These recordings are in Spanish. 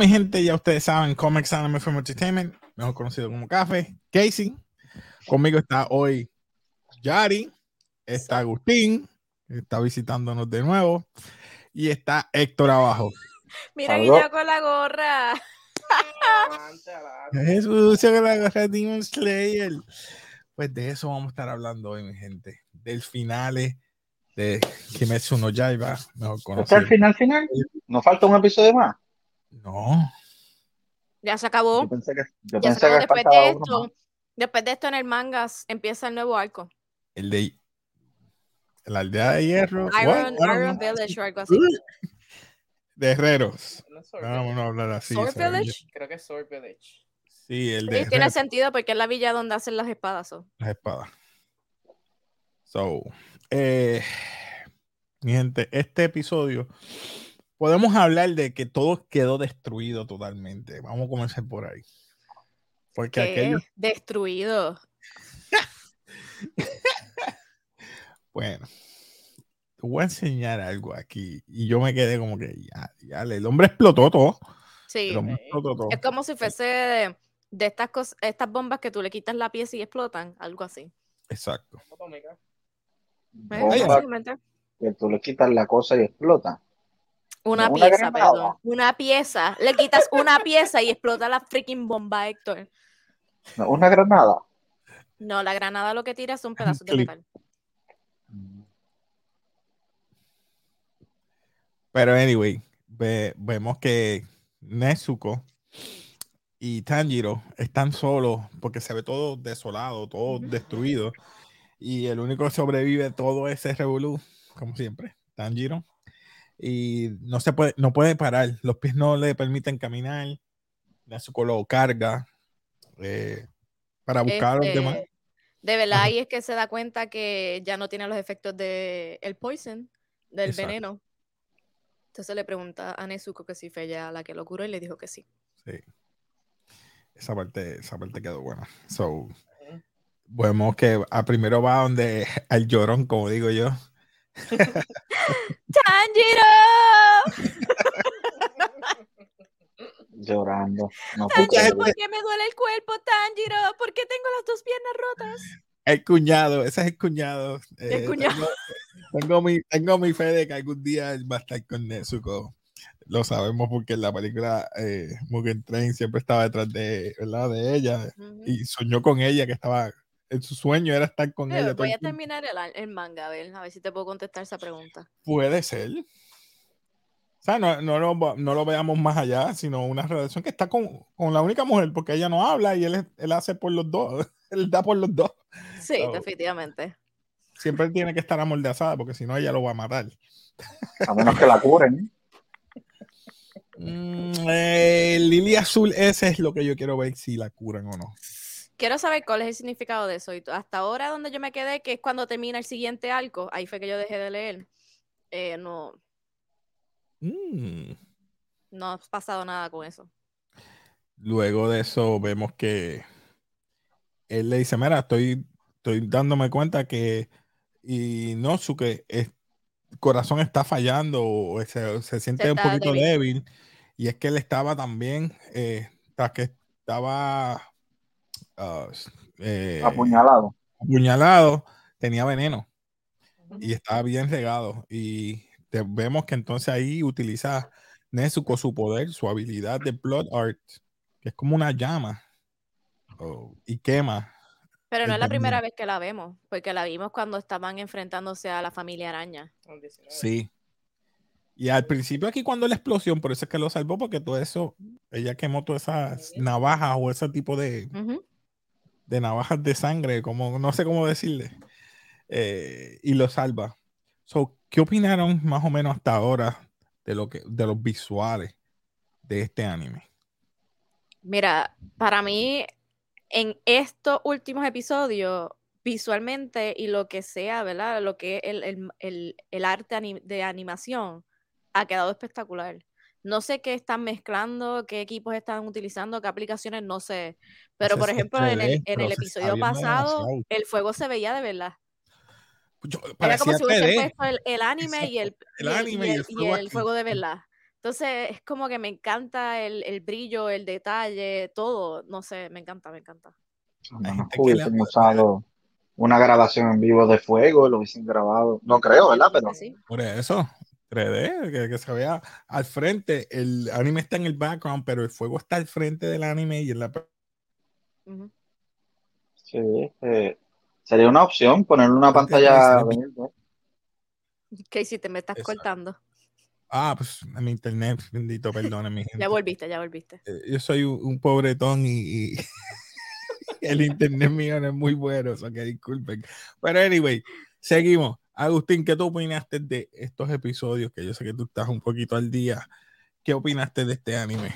Mi gente, ya ustedes saben, Comics Anime Film Entertainment, mejor conocido como Café, Casey. Conmigo está hoy Yari, está Agustín, que está visitándonos de nuevo, y está Héctor abajo. Mira Saludos. Guilla con la gorra. Es sucio que la gorra de Demon Slayer. Pues de eso vamos a estar hablando hoy, mi gente. Del finale de Kimetsu no Yaiba, mejor ¿Este es conocido. el final final? ¿Nos falta un episodio más? No, Ya se acabó. Yo pensé que, yo Ya se acabó que después de esto. Después de esto en el mangas empieza el nuevo arco. el de la aldea de hierro. Iron? Iron Village o algo así. De herreros. No Sword Vamos a hablar así. Sword. Village. Creo que es Sword Village. Sí, el Sí, de tiene sentido porque es la villa donde hacen las espadas. so. las espadas. So, eh, mi gente, este episodio podemos hablar de que todo quedó destruido totalmente. Vamos a comenzar por ahí. Porque ¿Qué? aquello, Destruido. bueno, te voy a enseñar algo aquí. Y yo me quedé como que ya, ya, el hombre explotó todo. Sí. El hombre Ok. explotó todo. Es como si fuese de, de estas cosas, estas bombas que tú le quitas la pieza y explotan, algo así. Exacto. Bomba que tú le quitas la cosa y explota. Una Una pieza, granada. perdón. Una pieza. Le quitas una pieza y explota la freaking bomba, Héctor. No, Una granada. No, la granada lo que tira son pedazos de metal. Pero anyway, ve- vemos que Nezuko y Tanjiro están solos porque se ve todo desolado, todo destruido. Y el único que sobrevive todo ese revolú, como siempre, Tanjiro. Y no se puede, no puede parar. Los pies no le permiten caminar. Lo carga eh, para buscar a los Este, demás. De verdad, ahí es que se da cuenta que ya no tiene los efectos del el poison, del Exacto. veneno. Entonces le pregunta a Nezuko que si fue ella la que lo curó y le dijo que sí. Sí. Esa parte, esa parte quedó buena. So, vemos que a primero va donde al llorón, como digo yo. ¡Tanjiro! Llorando. No ¡Tanjiro. ¿por qué me duele el cuerpo, Tanjiro? ¿Por qué tengo las dos piernas rotas? El cuñado, ese es el cuñado. Eh, cuñado. Tengo, tengo mi, tengo mi fe de que algún día él va a estar con Nezuko. Lo sabemos porque en la película eh, Mugen Train siempre estaba detrás de, ¿verdad? de ella y soñó con ella, que estaba su sueño era estar con Pero ella. todo voy a terminar el, el manga, a ver, a ver si te puedo contestar esa pregunta. Puede ser. O sea, no, no, lo, no lo veamos más allá, sino una relación que está con, con la única mujer, porque ella no habla y él, él hace por los dos. Él da por los dos. Sí, definitivamente. Siempre tiene que estar amordazada, porque si no, ella lo va a matar. A menos que la curen. Mm, eh, Lili Azul, ese es lo que yo quiero ver si la curan o no. Quiero saber cuál es el significado de eso. Y hasta ahora donde yo me quedé, que es cuando termina el siguiente arco, ahí fue que yo dejé de leer. eh, no, Mm. no ha pasado nada con eso. Luego de eso, vemos que él le dice: Mira, estoy, estoy dándome cuenta que Inosuke es corazón está fallando o se, se siente Se un poquito débil. débil. Y es que él estaba también, eh, tras que estaba ah, eh, Apuñalado. apuñalado, tenía veneno y estaba bien regado. Y te- vemos que entonces ahí utiliza Nezuko su poder, su habilidad de Blood Art, que es como una llama oh, y quema. Pero no es la primera vez que la vemos, porque la vimos cuando estaban enfrentándose a la familia araña. El 19. Sí. Y al principio aquí cuando la explosión, por eso es que lo salvó, porque todo eso, ella quemó todas esas navajas o ese tipo de. De navajas de sangre, como no sé cómo decirle, eh, y lo salva. So, ¿Qué opinaron más o menos hasta ahora de lo que de los visuales de este anime? Mira, para mí, en estos últimos episodios, visualmente y lo que sea, ¿verdad? Lo que es el, el- el- el arte de animación ha quedado espectacular. No sé qué están mezclando, qué equipos están utilizando, qué aplicaciones, no sé. Pero, por ejemplo, en el, 3D, en pero el se está episodio pasado, demasiado. el fuego se veía de verdad. Yo- Era como si hubiesen 3D. puesto el, el anime y el, el y el- anime y y el y fuego el aquí. fuego de verdad. Entonces es como que me encanta el, el brillo, el detalle, todo. No sé, me encanta, me encanta. Hubiesen usado una grabación en vivo de fuego, lo hubiesen grabado. No creo, ¿verdad? Pero Sí. Por eso, 3D, que, que se vea al frente. El anime está en el background, pero el fuego está al frente del anime y en la. Ujú. sí, este, sería una opción ponerle una pantalla. ¿Qué hiciste? Me estás Exacto. cortando. Ah, pues a mi internet, bendito, gente. Ya volviste, ya volviste. Eh, Yo soy un, un pobretón y, y el internet mío no es muy bueno, o sea que disculpen. Pero anyway, seguimos. Agustín, ¿qué tú opinaste de estos episodios? Que yo sé que tú estás un poquito al día. ¿Qué opinaste de este anime?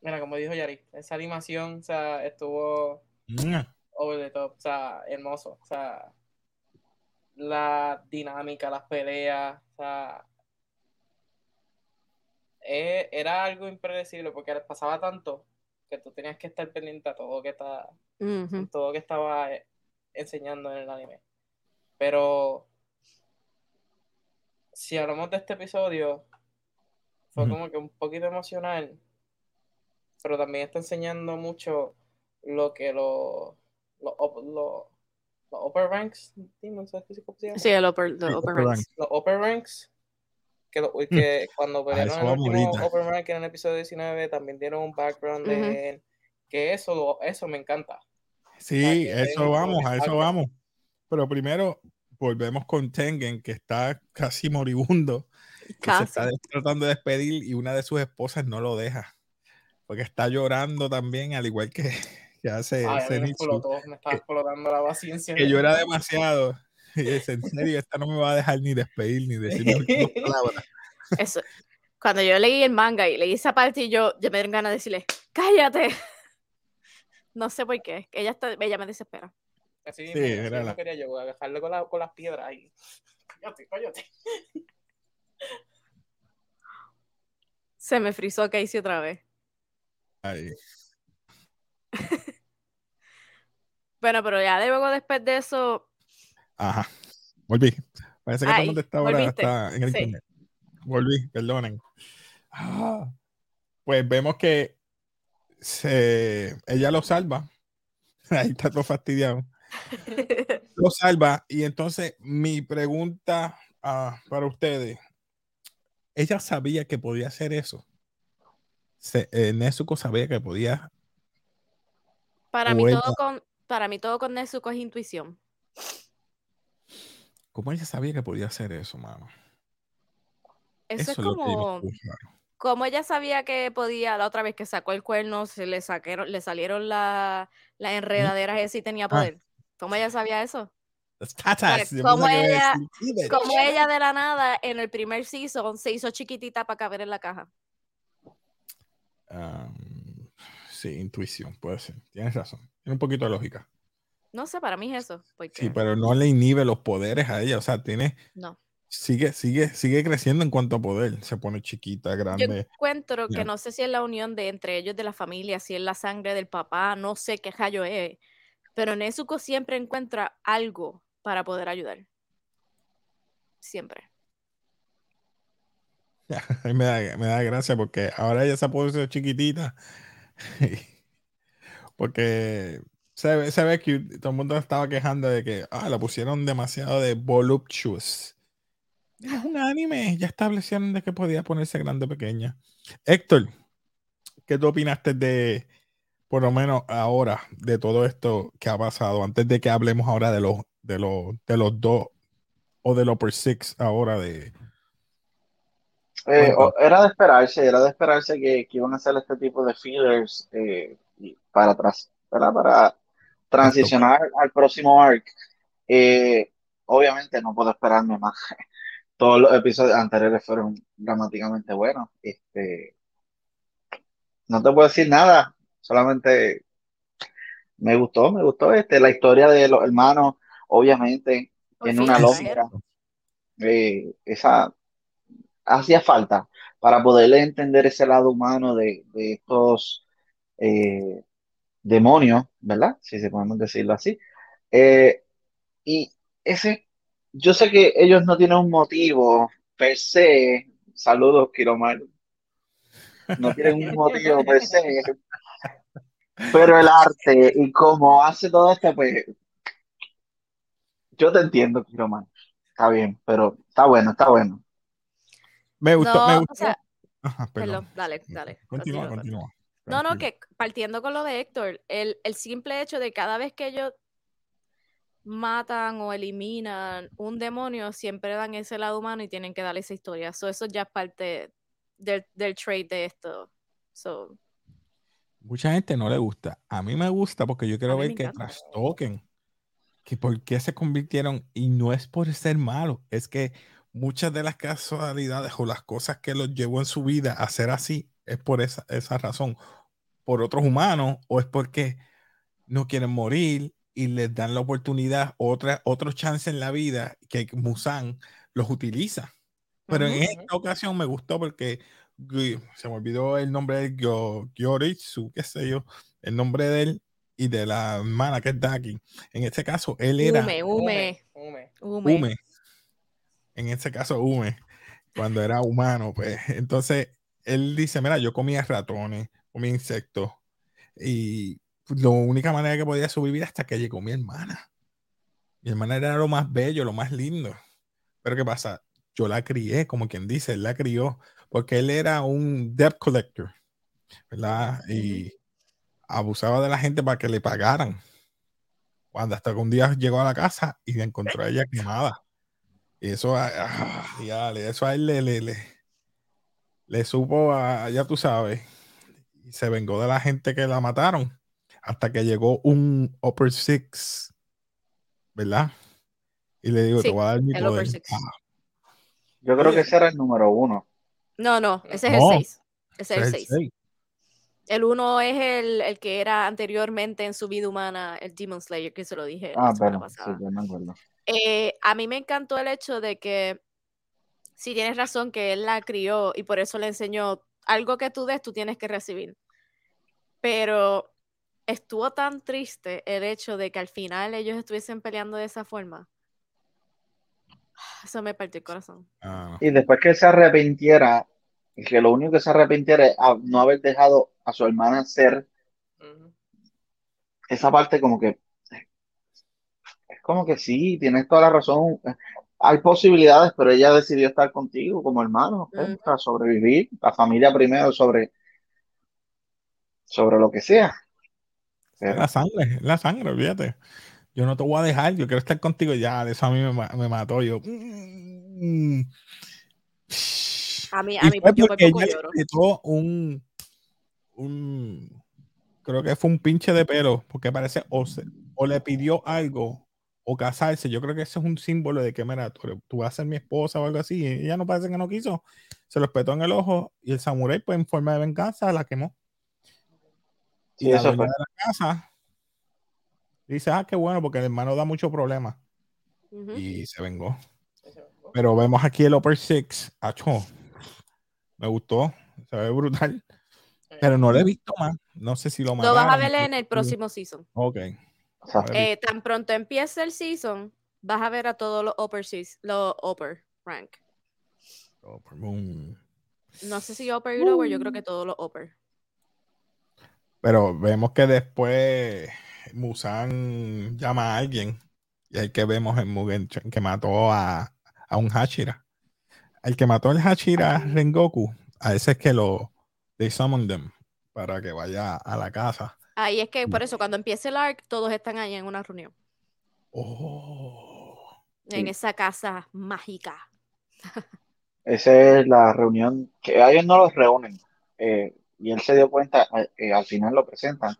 Mira, como dijo Yari, esa animación, o sea, estuvo Mm, over the top, o sea, hermoso, o sea, la dinámica, las peleas, o sea, eh, era algo impredecible porque pasaba tanto que tú tenías que estar pendiente a todo que está, todo que estaba eh, enseñando en el anime. Pero si hablamos de este episodio, fue Ujú. como que un poquito emocional, pero también está enseñando mucho lo que los up- los- los upper ranks, no sé cómo se llama? Sí, el upper, the Sí, upper upper ranks. los upper ranks que, lo- que cuando pelearon eso el último upper rank en el episodio 19 también dieron un background Ujú. de él, que eso lo- eso me encanta Sí, Ah, que eso vamos, a eso vamos. Pero primero volvemos con Tengen, que está casi moribundo. que se Casi. está tratando de despedir y una de sus esposas no lo deja. Porque está llorando también, al igual que, que hace Ay, mí me explotó, me estaba que- explotando la paciencia que llora demasiado. Y dice, en serio, esta no me va a dejar ni despedir ni decir palabras. Eso. Cuando yo leí el manga y leí esa parte y yo, yo me dieron ganas de decirle, cállate. No sé por qué. Ella, está, ella me desespera. Así, Sí, mismo, era la- quería yo agarrarle con, la- con las piedras y cállate, cállate Se me frizó Casey otra vez. Ay, Bueno, pero ya luego después de eso, Ajá. Volví. Parece que todo el Ay, mundo está ahora está en el Sí. internet. Volví, perdonen. Ah, pues vemos que se, ella lo salva. Ahí está todo fastidiado. Lo salva. Y entonces mi pregunta ah, para ustedes. Ella sabía que podía hacer eso. Se, eh, Nezuko sabía que podía. para, mí ella- todo con, para mí todo con Nezuko es intuición. ¿Cómo ella sabía que podía hacer eso, mano? Eso, es como, como ella sabía que podía, la otra vez que sacó el cuerno, se le saqueron, le salieron la- las enredaderas ese y tenía poder. ¿Cómo ella sabía eso? Las tatas. Yo como que ella-. Como ella de la nada en el primer season se hizo chiquitita para caber en la caja. Um, sí, intuición, puede ser. Tienes razón. Tiene un poquito de lógica. No sé, para mí es eso. Porque Sí, pero no le inhibe los poderes a ella. O sea, tiene. no. Sigue, sigue, sigue creciendo en cuanto a poder. Se pone chiquita, Yo grande. encuentro que Ya. no sé si es la unión de entre ellos de la familia, si es la sangre del papá, no sé qué rayo es. Pero Nezuko siempre encuentra algo para poder ayudar. Siempre. me, da, me da gracia porque ahora ella se ha puesto chiquitita. porque se, ve- se ve que todo el mundo estaba quejando de que ah, la pusieron demasiado de voluptuous. Es un anime, ya establecieron de que podía ponerse grande o pequeña. Héctor, ¿qué tú opinaste de, por lo menos ahora, de todo esto que ha pasado? Antes de que hablemos ahora de los, de los, de los dos o de los per six ahora de. Eh, era de esperarse, era de esperarse que, que iban a hacer este tipo de fillers eh, para atrás, ¿verdad? Para transicionar al próximo arc. Eh, obviamente no puedo esperarme más. Todos los episodios anteriores fueron dramáticamente buenos. Este, no te puedo decir nada, solamente me gustó, me gustó este, la historia de los hermanos, obviamente, Por en fin una lógica. eh, esa hacía falta para poder entender ese lado humano de, de estos eh, demonios, ¿verdad? Si se podemos decirlo así. Eh, y ese, yo sé que ellos no tienen un motivo per se, Saludos, Kiromar. No tienen un motivo per se. Pero el arte y cómo hace todo esto, pues. Yo te entiendo, Kiromar. Está bien, pero está bueno, está bueno. Me gustó, No, me o gustó. sea, Ajá, perdón. perdón, dale, dale. Continúa, continúa. continúa. No, no, que partiendo con lo de Héctor, el, el simple hecho de cada vez que ellos matan o eliminan un demonio, siempre dan ese lado humano y tienen que darle esa historia. So, eso ya es parte del, del trait de esto. So, Mucha gente no le gusta. A mí me gusta porque yo quiero ver que trastoquen. Que por qué se convirtieron. Y no es por ser malos. Es que muchas de las casualidades o las cosas que los llevó en su vida a ser así es por esa, esa razón. Por otros humanos o es porque no quieren morir y les dan la oportunidad, otra, otro chance en la vida que Musan los utiliza. Pero en Ujú. esta ocasión me gustó porque se me olvidó el nombre de Gyo- Gyoritsu, qué sé yo, el nombre de él y de la hermana que es Daki. En este caso, él era Ume, Ume, Ume. Ume. Ume. En este caso, Ume, cuando era humano, pues. Entonces, él dice, mira, yo comía ratones, comía insectos y la única manera que podía sobrevivir hasta que llegó mi hermana. Mi hermana era lo más bello, lo más lindo. Pero ¿qué pasa? Yo la crié, como quien dice, él la crió, porque él era un debt collector, ¿verdad? Y abusaba de la gente para que le pagaran. Cuando hasta que un día llegó a la casa y la encontró a ella quemada. Y eso, a- ah, dígale, eso a él le, le, le, le supo, a, ya tú sabes, y se vengó de la gente que la mataron. Hasta que llegó un Upper Six, ¿verdad? Y le digo, te voy a dar mi poder. Ah, Yo creo que ese era el número uno. No, no, ese es No. el 6. Ese es el es el 6. seis. El 1 es el, el que era anteriormente en su vida humana, el Demon Slayer, que se lo dije Ah, la semana bueno, sí, pasada. yo me acuerdo. Eh, a mí me encantó el hecho de que, si tienes razón, que él la crió y por eso le enseñó algo que tú des, tú tienes que recibir. Pero estuvo tan triste el hecho de que al final ellos estuviesen peleando de esa forma. Eso me partió el corazón. Ah, Y después que se arrepintiera, que lo único que se arrepintiera es a no haber dejado a su hermana ser esa parte como que es como que sí, tienes toda la razón. Hay posibilidades, pero ella decidió estar contigo como hermano, para sobrevivir, la familia primero sobre, sobre lo que sea. Pero, la sangre, la sangre, olvídate. Yo no te voy a dejar, yo quiero estar contigo ya. Eso a mí me, me mató. Yo. mm. A mí, Y a mí fue yo por poco ella le lloro. apretó un, un, creo que fue un pinche de pelo, porque parece, o, se- o le pidió algo, o casarse. Yo creo que ese es un símbolo de que, mira, tú, tú vas a ser mi esposa o algo así. Y ella no parece que no quiso. Se lo espetó en el ojo y el samurái, pues en forma de venganza, la quemó. Y sí, la eso fue. de la casa dice, ah, qué bueno, porque el hermano da mucho problema. Y se vengó. Pero vemos aquí el Upper Six. Acho, me gustó. Se ve brutal. Pero no lo he visto más. No sé si lo Lo mataron. vas a ver en el próximo season. Ok. Lo Eh, tan pronto empiece el season, vas a ver a todos los upper, seas- los upper rank. visto. Boom. No sé si upper y lower, yo creo que todos los upper. Pero vemos que después Musan llama a alguien. Y el que vemos en Mugen que mató a, a un Hashira. El que mató al Hashira Rengoku, a ese es que lo they summon them para que vaya a la casa. Ahí es que por eso cuando empiece el arc, todos están ahí en una reunión. Oh. En esa casa mágica. Esa es la reunión que a ellos no los reúnen. eh, y él se dio cuenta, eh, al final lo presentan,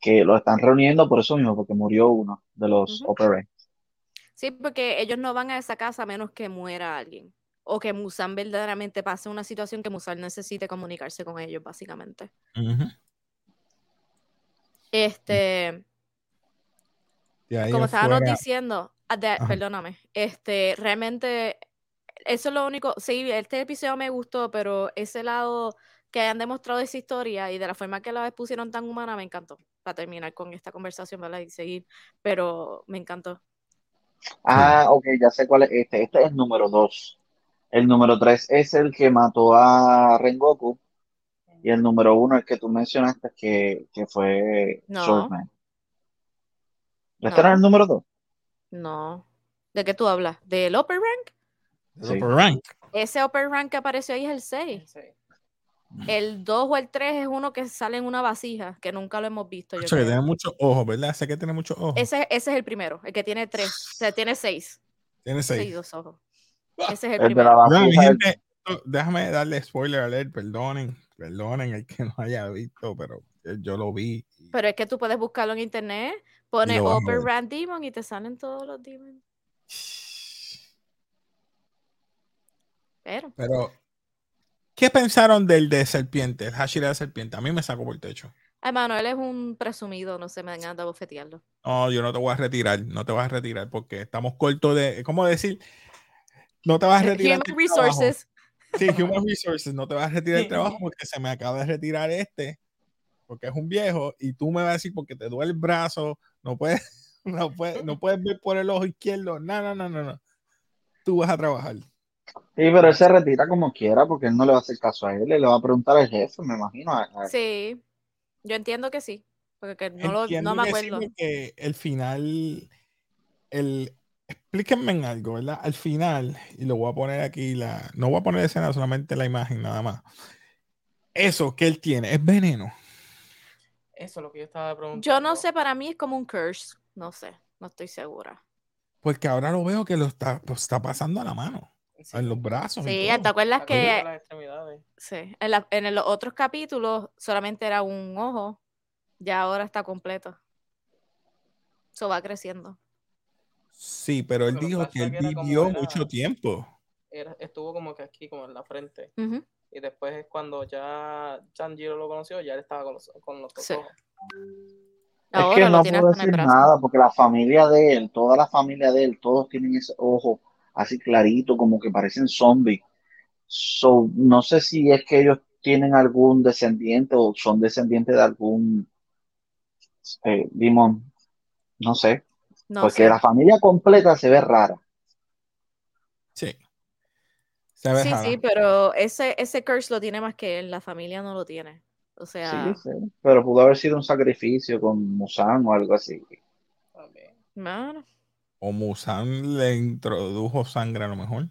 que lo están reuniendo por eso mismo, porque murió uno de los Rank. Sí, porque ellos no van a esa casa a menos que muera alguien. O que Musan verdaderamente pase una situación que Musan necesite comunicarse con ellos, básicamente. Este, como estábamos fuera- diciendo, ah, de- perdóname, este, realmente, eso es lo único, sí, este episodio me gustó, pero ese lado que hayan demostrado esa historia y de la forma que la expusieron tan humana, me encantó. Para terminar con esta conversación, ¿verdad? Y seguir, pero me encantó. Ah, ok, ya sé cuál es este. Este es el número dos. El número 3 es el que mató a Rengoku. Y el número 1, el que tú mencionaste, que, que fue No. Swordman. ¿Este No. era el número 2? No. ¿De qué tú hablas? ¿Del upper rank? El Sí. upper rank. Ese upper rank que apareció ahí es el 6. Sí. El 2 o el 3 es uno que sale en una vasija, que nunca lo hemos visto. Yo Hacho, que creo. tiene muchos ojos, ¿verdad? Sé que tiene muchos ojos. Ese, ese es el primero, el que tiene 3. O sea, tiene 6. Tiene seis. Seis dos ojos. Ese es el El de la primero. Gente, no, déjame darle spoiler alert, perdonen, perdonen el que no haya visto, pero eh, yo lo vi. Pero es que tú puedes buscarlo en internet, a upper rank demon y te salen todos los demons. Pero, Pero, ¿qué pensaron del de serpiente, el Hashira de serpiente? A mí me sacó por el techo. ay, mano, él es un presumido, no se me dan a bofetearlo. No, yo no te voy a retirar, no te vas a retirar porque estamos cortos de, ¿cómo decir? No te vas a retirar. Human del trabajo. Resources. Sí, Human Resources, no te vas a retirar del trabajo porque se me acaba de retirar este, porque es un viejo, y tú me vas a decir porque te duele el brazo, no puedes, no puedes, no puedes ver por el ojo izquierdo, no, no, no, no, no. Tú vas a trabajar. Sí, pero él se retira como quiera porque él no le va a hacer caso a él. Le va a preguntar al jefe, me imagino. a- a- Sí, yo entiendo que sí, porque que no, lo, Entiendo no me que sí, acuerdo. porque el final, el, explíquenme en algo, ¿verdad? Al final, y lo voy a poner aquí, la, no voy a poner escena, solamente la imagen, nada más. Eso que él tiene es veneno. Eso es lo que yo estaba preguntando. Yo no sé, para mí es como un curse, no sé, no estoy segura. Porque ahora lo veo que lo está, lo está pasando a la mano, Sí. en los brazos. y Sí, todo. ¿te acuerdas Aquí que las extremidades. sí, en, la- en los otros capítulos solamente era un ojo, ya ahora está completo. Eso va creciendo. Sí, pero él Pero dijo que él vivió era- mucho tiempo. Era- estuvo como que aquí, como en la frente. Y después es cuando ya Sanjiro lo conoció, ya él estaba con los, con los Sí. ojos. Es que no puedo decir nada porque la familia de él, toda la familia de él, todos tienen ese ojo así clarito, como que parecen zombies. So, no sé si es que ellos tienen algún descendiente o son descendientes de algún eh, demon. No sé, No porque la familia completa se ve rara. Sí. Se ve Sí, rara. sí, pero ese, ese curse lo tiene más que él, la familia no lo tiene. O sea, Sí, sí, pero pudo haber sido un sacrificio con Musan o algo así. Mano, O Musan le introdujo sangre a lo mejor.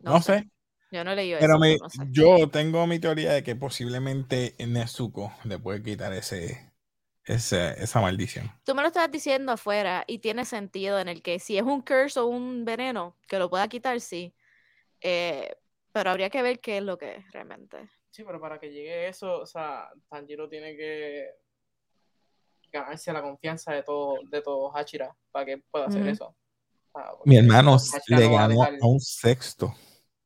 no, No sé. sé. Yo no he leído Pero eso, me- no sé. yo tengo mi teoría de que posiblemente Nezuko le puede quitar ese, ese, esa maldición. Tú me lo estás diciendo afuera y tiene sentido en el que si es un curse o un veneno que lo pueda quitar, sí. Eh, pero habría que ver qué es lo que es realmente. Sí, pero para que llegue eso, o sea, Tanjiro tiene que ganarse la confianza de todo, de todo Hachira para que pueda hacer eso. O sea, Mi hermano Hachira le no a ganó dejar- a un sexto.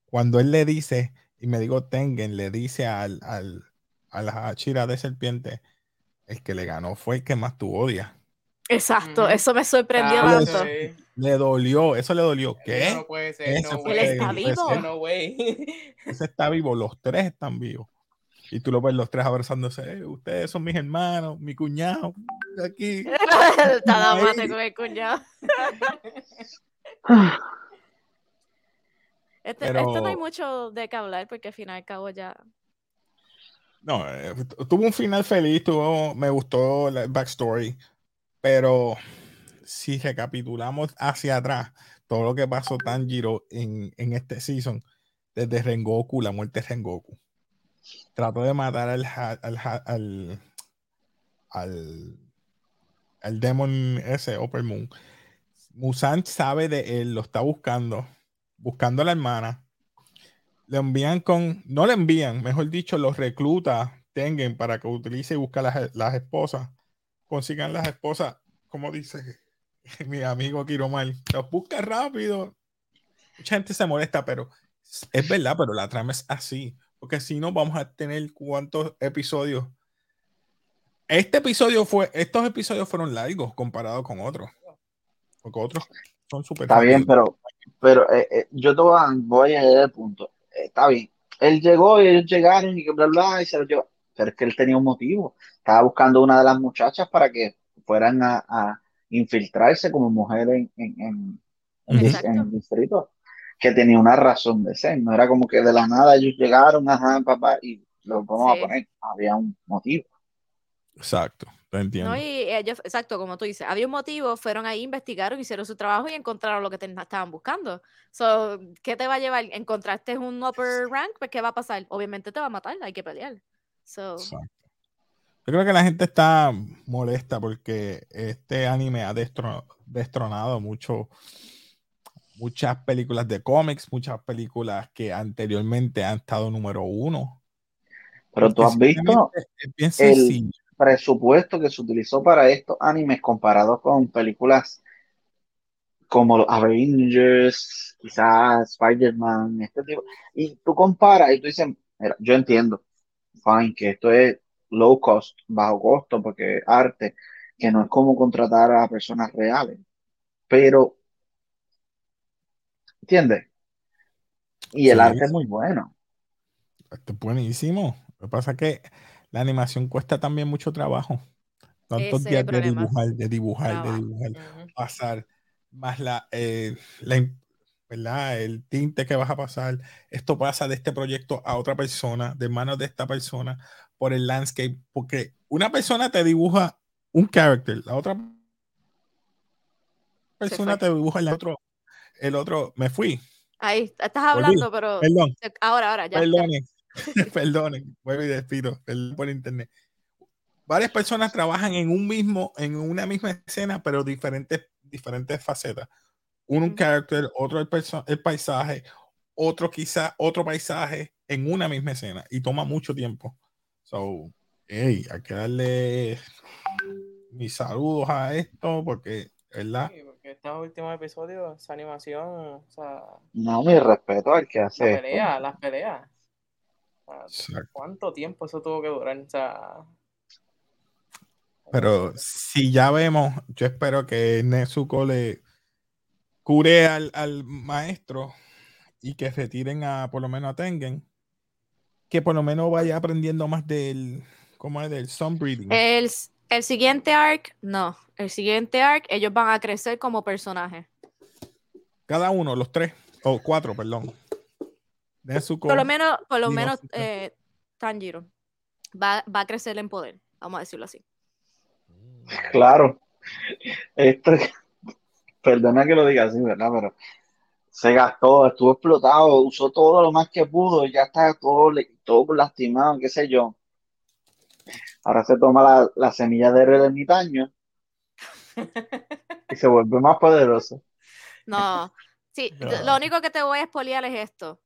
Cuando él le dice, y me digo Tengen, le dice al, al, a la Hachira de serpiente, el que le ganó fue el que más tú odias. Exacto, eso me sorprendió Ah, tanto. sí. Le dolió, eso le dolió. ¿Qué? No puede ser, Ese no fue Él está vivo. ese- No way. Ese está vivo, los tres están vivos. Y tú lo ves los tres abrazándose. "Eh, ustedes son mis hermanos, mi cuñado, aquí. Está mate con el cuñado. Este, Pero- esto no hay mucho de qué hablar porque al fin y al cabo ya. No, eh, tuvo un final feliz, tuvo, me gustó la backstory, pero si recapitulamos hacia atrás todo lo que pasó Tanjiro en, en este season, desde Rengoku, la muerte de Rengoku, trató de matar al, al, al, al, al demon ese, Upper Moon. Musan sabe de él, lo está buscando, buscando a la hermana. Le envían con, no le envían, mejor dicho, los recluta Tengen para que utilice y busque las, las esposas. Consigan las esposas, como dice mi amigo Kiromal, los busca rápido. Mucha gente se molesta, pero es verdad, pero la trama es así. Porque si no, vamos a tener cuántos episodios. Este episodio fue, estos episodios fueron largos comparados con otros. Porque otros son súper Está bien, pero, pero eh, eh, yo te voy a, voy a llegar al punto. Está bien. Él llegó y ellos llegaron y que bla, bla, y se lo llevó. Pero es que él tenía un motivo. Estaba buscando una de las muchachas para que fueran a, a infiltrarse como mujer en, en, en, en, el distrito, que tenía una razón de ser. No era como que de la nada ellos llegaron, ajá, papá, y lo vamos Sí. a poner. Había un motivo. Exacto, te entiendo. ¿no? Y ellos, exacto, como tú dices, había un motivo, fueron ahí, investigaron, hicieron su trabajo y encontraron lo que te- estaban buscando. So, ¿Qué te va a llevar? ¿Encontraste un upper rank? Pues, ¿qué va a pasar? Obviamente te va a matar, hay que pelear. So, Exacto. Yo creo que la gente está molesta porque este anime ha destro- destronado mucho, muchas películas de cómics, muchas películas que anteriormente han estado número uno. Pero tú has visto simplemente es bien el sencillo. Presupuesto que se utilizó para estos animes comparado con películas como los Avengers, quizás Spider-Man, este tipo. Y tú comparas y tú dices, mira, yo entiendo, fine, que esto es low cost, bajo costo, porque arte, que no es como contratar a personas reales. Pero, ¿entiendes? Y el Sí. arte es muy bueno. Esto es buenísimo. Lo que pasa es que la animación cuesta también mucho trabajo. Tantos Ese días de dibujar, de dibujar, de dibujar, pasar, más la, eh, la ¿verdad? El tinte que vas a pasar. Esto pasa de este proyecto a otra persona, de manos de esta persona, por el landscape, porque una persona te dibuja un character, la otra persona te dibuja el otro, el otro, me fui, ahí estás Volví. hablando, pero perdón, ahora, ahora, ya. ya. Perdonen, vuelvo y despido, perdón por internet. Varias personas trabajan en un mismo, en una misma escena, pero diferentes, diferentes facetas. Uno un character, otro el, el paisaje, otro quizá otro paisaje en una misma escena y toma mucho tiempo. So, hey, hay que darle mis saludos a esto porque, ¿verdad? Sí, porque estos últimos episodios, esa animación, o sea, No, mi respeto al que hace esto. pelea, las peleas. Exacto. ¿Cuánto tiempo eso tuvo que durar? O sea, Pero si ya vemos, yo espero que Nezuko le cure al, al maestro y que retiren a por lo menos a Tengen, que por lo menos vaya aprendiendo más del, ¿cómo es? Del sunbreeding. El, el siguiente arc, no. El siguiente arc, ellos van a crecer como personajes. Cada uno, los tres, o cuatro, perdón. Nezuko. Por lo menos, por lo menos eh, Tanjiro va, va a crecer en poder, vamos a decirlo así. Claro. Esto, perdona que lo diga así, ¿verdad? Pero se gastó, estuvo explotado, usó todo lo más que pudo, y ya está todo, todo lastimado, qué sé yo. Ahora se toma la, la semilla de ermitaño y se vuelve más poderoso. No, sí, lo único que te voy a espoliar es esto.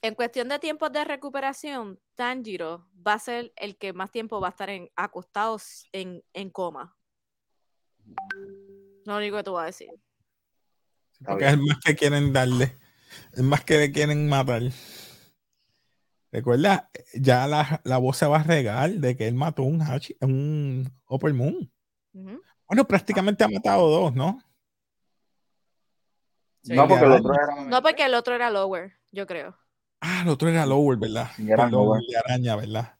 En cuestión de tiempos de recuperación, Tanjiro va a ser el que más tiempo va a estar en, acostado en, en coma. Lo único que te voy a decir. Porque es más que quieren darle. Es más que le quieren matar. Recuerda, ya la, la voz se va a regar de que él mató un Hachi, un Upper Moon. Bueno, prácticamente ha matado dos, ¿no? Sí. No, porque el Ya. otro era. No, porque el otro era lower, yo creo. Ah, el otro era Lower, ¿verdad? Sí, era Lower. de araña, ¿verdad?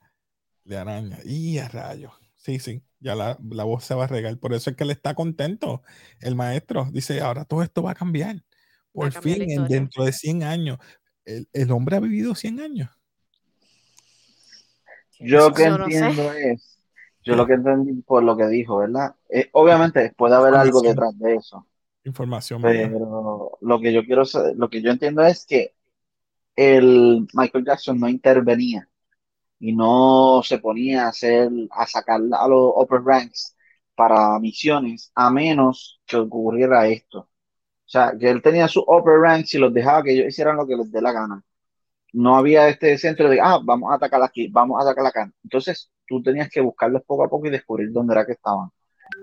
De araña. Y a rayo. Sí, sí, ya la, la voz se va a regar. Por eso es que él está contento. El maestro dice, ahora todo esto va a cambiar. A Por cambiar fin, dentro de 100 años. El, el hombre ha vivido 100 años. Yo que Yo no sé. entiendo es, yo lo que entendí por lo que dijo, ¿verdad? Eh, obviamente puede haber algo detrás de eso. Información. Pero lo que yo quiero saber- lo que yo entiendo es que el Michael Jackson no intervenía y no se ponía a hacer, a sacar a los upper ranks para misiones, a menos que ocurriera esto. O sea, que él tenía sus upper ranks y los dejaba que ellos hicieran lo que les dé la gana. No había este centro de, ah, vamos a atacar aquí, vamos a atacar acá. Entonces, tú tenías que buscarlos poco a poco y descubrir dónde era que estaban.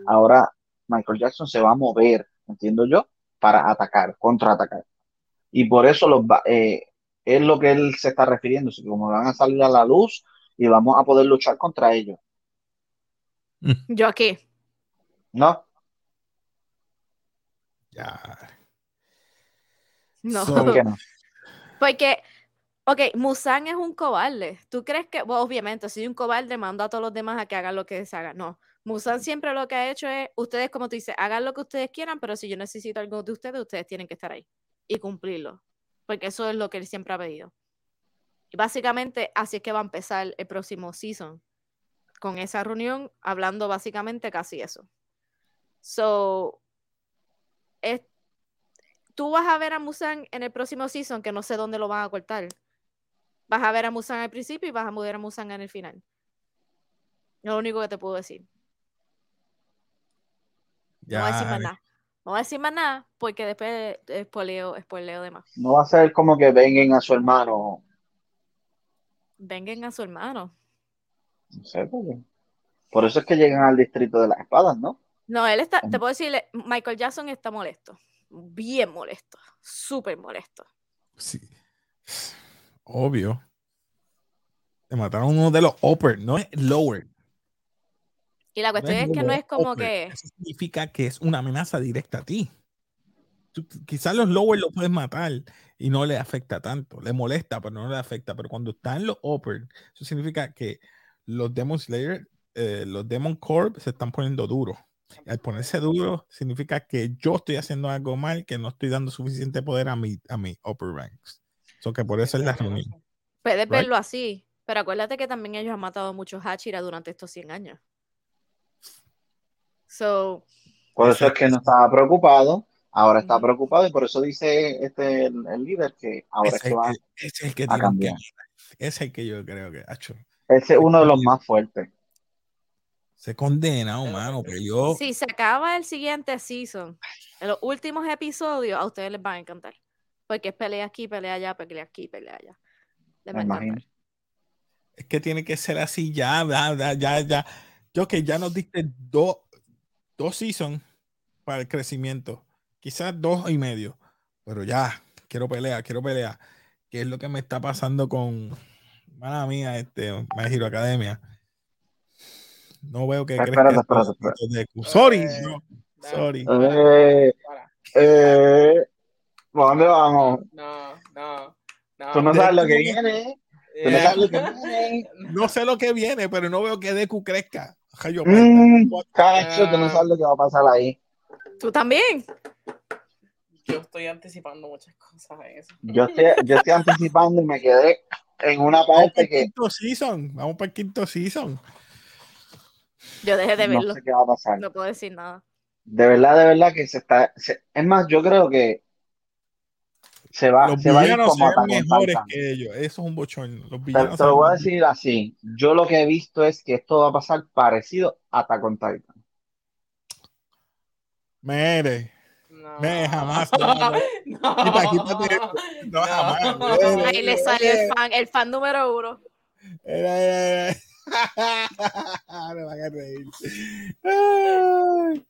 Ahora, Michael Jackson se va a mover, entiendo yo, para atacar, contraatacar. Y por eso los va- eh, es lo que él se está refiriendo, que como van a salir a la luz y vamos a poder luchar contra ellos. Yo aquí. ¿No? Ya. No. So- ¿Por qué no? Porque, ok, Musan es un cobarde. ¿Tú crees que, bueno, obviamente, si un cobarde manda a todos los demás a que hagan lo que se haga? No. Musan siempre lo que ha hecho es, ustedes, como tú dices, hagan lo que ustedes quieran, pero si yo necesito algo de ustedes, ustedes tienen que estar ahí y cumplirlo. Porque eso es lo que él siempre ha pedido. Y básicamente así es que va a empezar el próximo season. Con esa reunión, hablando básicamente casi eso. So, es, tú vas a ver a Musan en el próximo season, que no sé dónde lo van a cortar. Vas a ver a Musan al principio y vas a ver a Musan en el final. Es lo único que te puedo decir. No voy a decir más nada. No voy a decir más nada porque después spoileo, spoileo de más. No va a ser como que vengan a su hermano. Vengan a su hermano. No sé por qué. Por eso es que llegan al distrito de las espadas, ¿no? No, él está, te puedo decir, Michael Jackson está molesto. Bien molesto. Súper molesto. Sí. Obvio. Le mataron uno de los upper, no es lower. Y la cuestión es, que no es como que. Eso significa que es una amenaza directa a ti. quizás los lower lo puedes matar y no le afecta tanto. Le molesta, pero no le afecta. Pero cuando está en los upper, eso significa que los Demon Slayer, eh, los Demon Corp se están poniendo duros. Al ponerse duro significa que yo estoy haciendo algo mal, que no estoy dando suficiente poder a mi, a mi upper ranks. So que por eso es la reunión. Puedes verlo así, pero acuérdate que también ellos han matado muchos Hachira durante estos 100 años. Por eso es que no estaba preocupado, ahora está preocupado y por eso dice este el, líder que ahora es que va es el que a cambiar. es el que yo creo que ha hecho. Ese es uno de los más fuertes. Se condena, humano, pero yo. Si se acaba el siguiente season, en los últimos episodios, a ustedes les va a encantar. Porque es pelea aquí, pelea allá, pelea aquí, pelea allá. Les va a encantar. Es que tiene que ser así ya, ya, ya, ya. Yo que ya nos diste dos dos seasons para el crecimiento, quizás dos y medio, pero ya, quiero pelear, quiero pelear. ¿Qué es lo que me está pasando con, mala mía, este, Me giro Academia? No veo que espérate, espérate, espérate. Sorry, eh, no, sorry. Eh, eh, ¿Dónde vamos? No, no, no. Tú no sabes lo que viene. Tú no sabes lo que viene. No sé lo que viene, pero no veo que Deku crezca. Mm, cacho, que no sabes lo que va a pasar ahí. Tú también. Yo estoy anticipando muchas cosas en eso. Yo estoy, yo estoy anticipando y me quedé en una parte que. Quinto season. Vamos para el quinto season. Yo dejé de verlo. No sé qué va a pasar. No puedo decir nada. De verdad, de verdad que se está. es más, yo creo que se va, los se va a ir como son mejores que ellos. Eso es un bochorno. Los te, te lo voy a decir así. Yo lo que he visto es que esto va a pasar parecido a Attack on Titan. Mere. No. Me, jamás. No, no. No, Quita, quítate esto. No, jamás. Mere, Ahí le sale el fan, el fan número uno. Era, era, era. Me van a reír. Ay,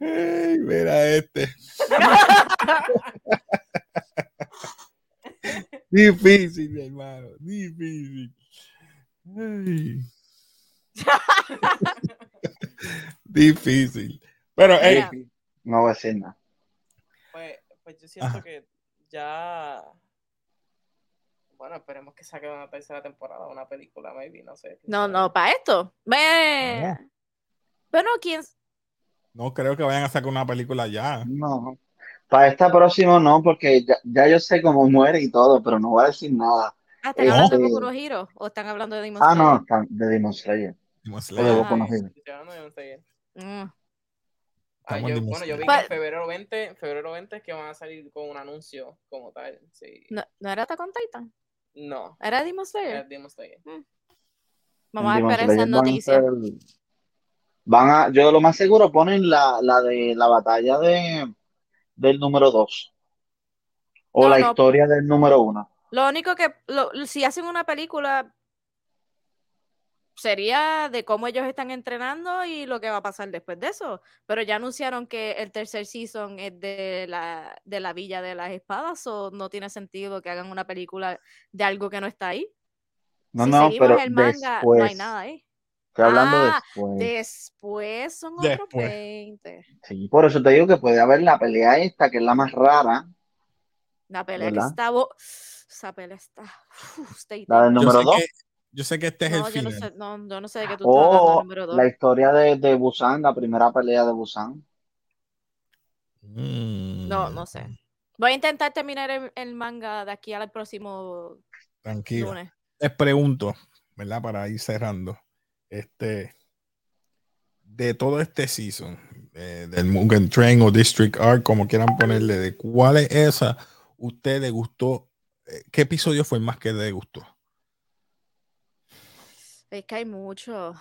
ay, mira este. Difícil, mi hermano. Difícil. Ay. Difícil. Pero, hey, no voy a decir nada. Pues, pues yo siento Ajá. que ya. Bueno, esperemos que saquen una tercera temporada, una película, maybe, no sé. No, no, para esto. Ve. Bueno, ¿quién? no creo que vayan a sacar una película ya. No. Para esta próxima no, porque ya, ya yo sé cómo muere y todo, pero no voy a decir nada. Ah, ¿Están Eh, hablando de Boku no Hero o están hablando de Demon Ah, Slayer? no, está- de Demon Slayer. Demon O Slayer. de Boku no Hero. No sé. Mm. Ah, yo- bueno, yo vi que en febrero 20, en febrero 20 es que van a salir con un anuncio como tal. Sí. No, ¿no era Attack on Titan? No, ¿Era Demon Slayer? Demon Slayer. Vamos a esperar esa Slayer van a noticia. hacer- Van a, yo lo más seguro ponen la, la de la batalla de del número 2. O No, la no. historia del número 1. Lo único que, lo- si hacen una película, sería de cómo ellos están entrenando y lo que va a pasar después de eso. Pero ya anunciaron que el tercer season es de la, de la Villa de las Espadas, o no tiene sentido que hagan una película de algo que no está ahí. No, si no, seguimos pero el manga, después. no hay nada ahí. Estoy hablando Ah, después. Después son otros Después. 20. Sí, por eso te digo que puede haber la pelea esta, que es la más rara, La pelea que ¿Verdad? está. bo- Esa pelea está. uf, está la del número sé 2. que, Yo sé que este es No, el yo no final. sé, no, yo no sé de qué tú estás hablando, O número dos. la historia de, de Busan, la primera pelea de Busan. Mm, No, no sé. Voy a intentar terminar el, el manga de aquí al próximo Tranquilo. lunes. Les pregunto, ¿verdad? Para ir cerrando. Este. De todo este season, eh, del Mugen Train o District Arc, como quieran ponerle, de cuál es esa, usted le gustó, eh, ¿qué episodio fue el más que le gustó? Es que hay mucho.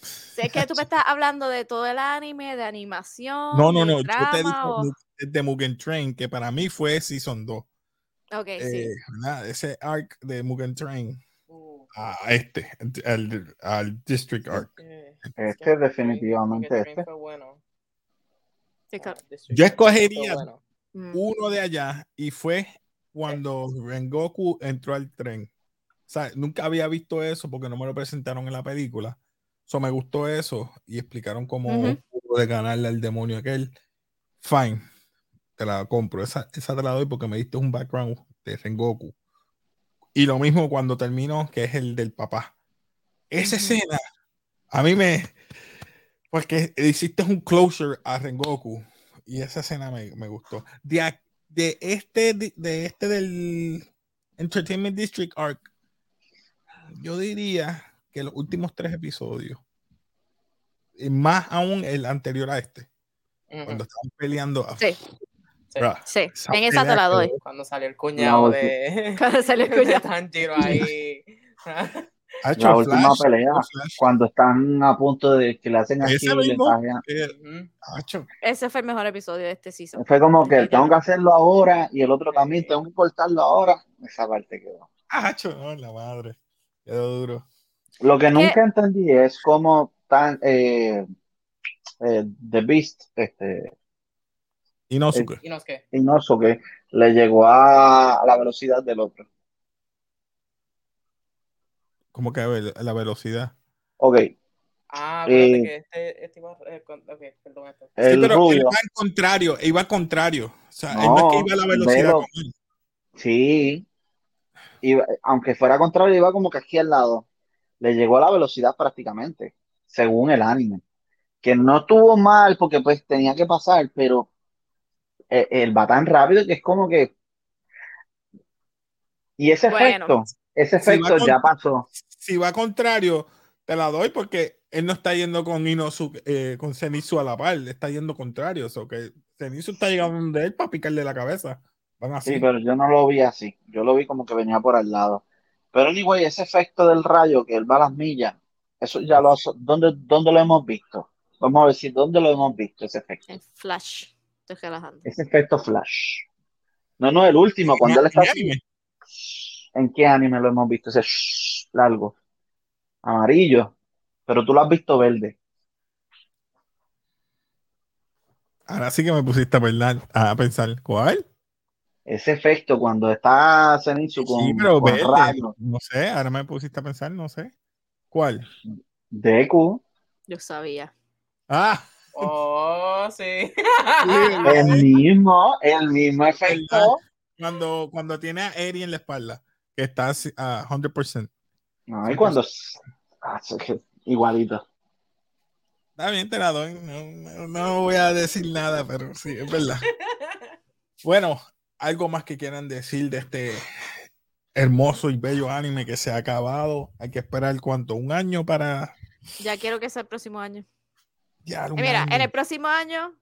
Sé que tú me estás hablando de todo el anime, de animación, No, no, no, yo te drama, o- de Mugen Train, que para mí fue Season 2. Ok, Eh, sí. Ese arc de Mugen Train a este, al, al District Arc. que- Este que- definitivamente este. bueno. Ah, Yo escogería- bueno. mm. uno de allá y fue cuando Rengoku entró al tren. O sea, nunca había visto eso porque no me lo presentaron en la película. So, me gustó eso y explicaron cómo pudo de ganarle al demonio aquel. Fine, te la compro. Esa, esa te la doy porque me diste un background de Rengoku. Y lo mismo cuando terminó, que es el del papá. Esa escena, a mí me. Porque hiciste un closure a Rengoku y esa escena me, me gustó. De, de este de, de este del Entertainment District Arc, yo diría que los últimos tres episodios, y más aún el anterior a este, cuando estaban peleando. Sí. Sí. En esa te la doy. Cuando salió el cuñado No, de, Cuando le de escucha. Tanjiro ahí. Ha hecho La última Flash, pelea, Flash, Cuando están a punto de que le hacen así, Ese mismo. eh, Ese fue el mejor episodio de este season. Fue como que tengo que hacerlo ahora y el otro también tengo que cortarlo ahora. Esa parte quedó. ha hecho, no, la madre. Quedó duro. Lo que ¿Qué? nunca entendí es cómo tan eh, eh, The Beast, este, Y no supe. ¿Y no es qué? Inosuke, le llegó a, la velocidad del otro. Como que a ver, la velocidad. Ok, Ah, Eh, que este, este iba. eh, con- ok, perdón, este. Sí, el pero él rubio, iba al contrario, iba al contrario. O sea, él no es que iba a la velocidad velo. con él. sí, iba- aunque fuera contrario, iba como que aquí al lado. Le llegó a la velocidad prácticamente, según el anime. Que no estuvo mal porque pues tenía que pasar, pero eh, él va tan rápido que es como que... Y ese Bueno. efecto, ese Si va efecto con- ya pasó. Si va contrario, te la doy porque él no está yendo con Inosuke, eh, con Zenitsu a la par, le está yendo contrario. O sea, que Zenitsu está llegando donde él para picarle la cabeza. Van así. Sí, pero yo no lo vi así. Yo lo vi como que venía por al lado. Pero anyway, ese efecto del rayo que él va a las millas, eso ya lo hace. ¿Dónde, dónde lo hemos visto? Vamos a ver si dónde lo hemos visto ese efecto. En Flash. Estoy relajando. Ese efecto flash. No, no, el último, cuando él está en así. anime. ¿En qué anime lo hemos visto? Ese shh largo. Amarillo. Pero tú lo has visto verde. Ahora sí que me pusiste a pensar, a pensar ¿cuál? Ese efecto cuando está Zenitsu con, Sí, pero con verde. rayo. No sé, ahora me pusiste a pensar, no sé. ¿Cuál? Deku. Yo sabía. Ah, Oh, sí. El mismo, el mismo efecto. cuando, cuando tiene a Eri en la espalda, que está a 100%. No, y cuando. Ah, eso es igualito. Está bien, te la doy. No, no- no voy a decir nada, pero sí, es verdad. Bueno, algo más que quieran decir de este hermoso y bello anime que se ha acabado. Hay que esperar cuánto, un año para Ya quiero que sea el próximo año. Ya un Mira, en el próximo año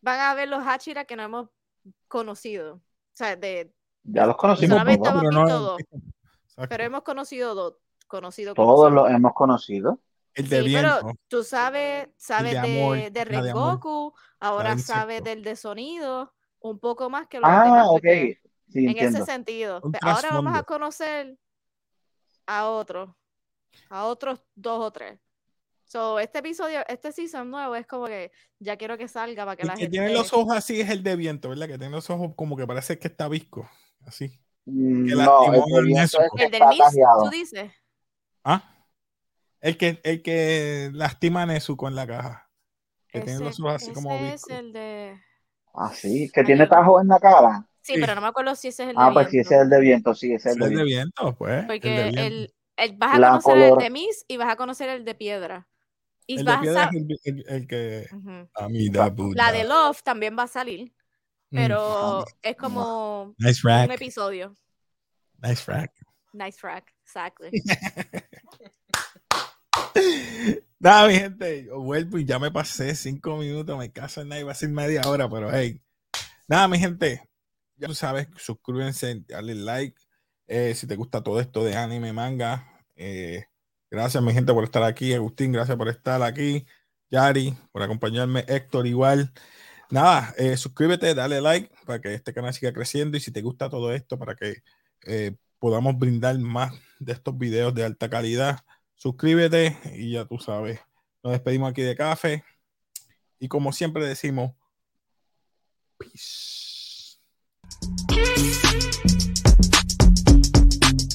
van a ver los Hachira que no hemos conocido. O sea, de, Ya los conocimos Solamente hemos pero no- visto dos. Exacto. pero hemos conocido dos. Conocido, Todos los hemos conocido. el de Sí, viento. pero tú sabes, sabes de de, amor, de de ahora sabes del de sonido, un poco más que los Ah, demás, ok. Sí, en entiendo. ese sentido. Ahora vamos a conocer a otros, a otros dos o tres. So, este episodio, este season nuevo es como que ya quiero que salga para que El la que gente... tiene los ojos así es el de viento, ¿verdad? Que tiene los ojos como que parece que está visco. Así. Mm, que No, lastimó el de viento es que El del tajeado. tú dices. Ah. El que, el que lastima a Nezuko en la caja. Que tiene los ojos así como ese es visco. el de... Ah, sí, que Ay, tiene yo no- tajo en la cara. Sí, Sí. pero no me acuerdo si ese es el de Ah, pues sí, viento. ese es el de viento, sí, ese es Ese el de viento. viento, pues. el de Porque viento. el, El- vas a La conocer el de Miss y vas a conocer el de Piedra. Y El de a es el, el- el que Ujú. a mí da Buddha. La de Love también va a salir, Mm, pero es como Nice un episodio. Nice rack. Nice track, exactly. Nada, mi gente, yo vuelvo y ya me pasé cinco minutos, me caso en nada, iba a ser media hora, pero hey. Nada, mi gente, ya tú sabes, suscríbanse, dale like. eh, si te gusta todo esto de anime, manga. eh, gracias, mi gente, por estar aquí. Agustín, gracias por estar aquí. Yari, por acompañarme. Héctor, igual. Nada, eh, suscríbete, dale like para que este canal siga creciendo y si te gusta todo esto, para que eh, podamos brindar más de estos videos de alta calidad suscríbete y ya tú sabes. Nos despedimos aquí de café. Y como siempre decimos, peace.